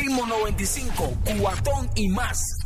Ritmo 95, cuatón y más.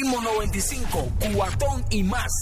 Ritmo 95, cuatón y más.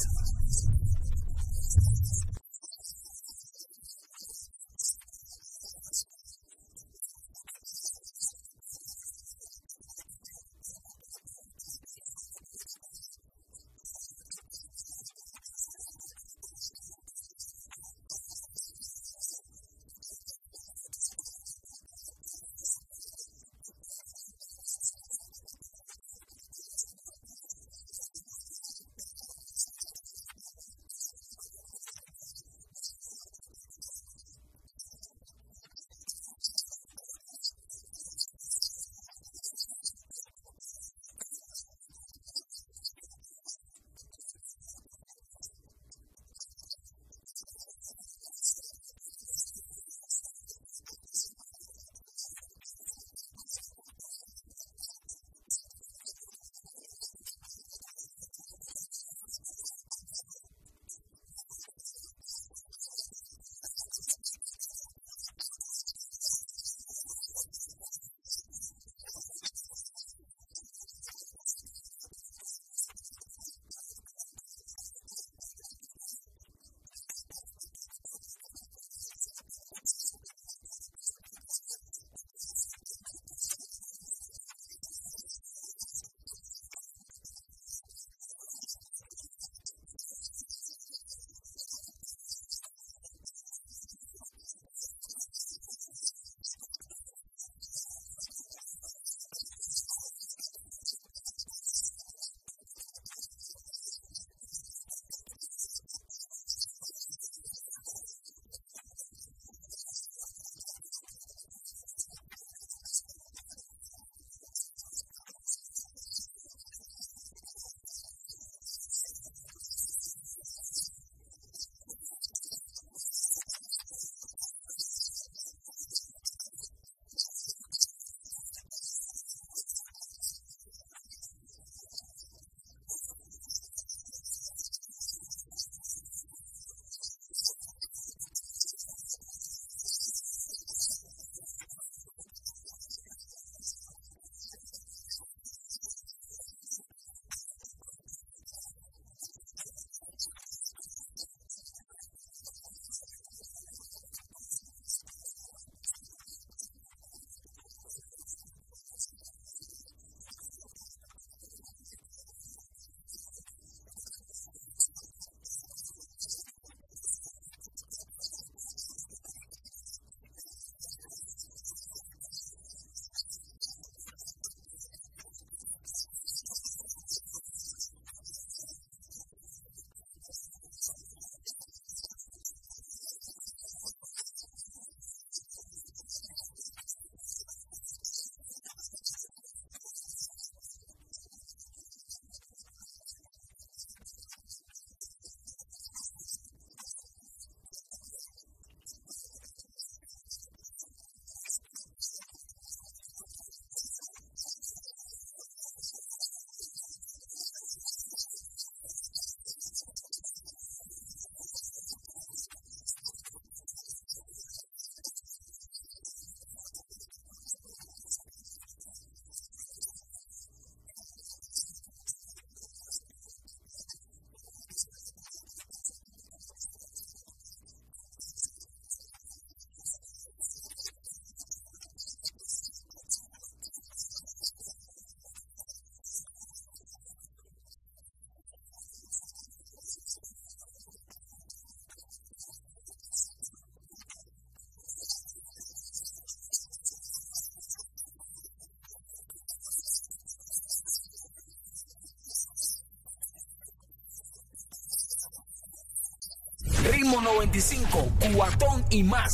Ritmo 95, cuatón y más.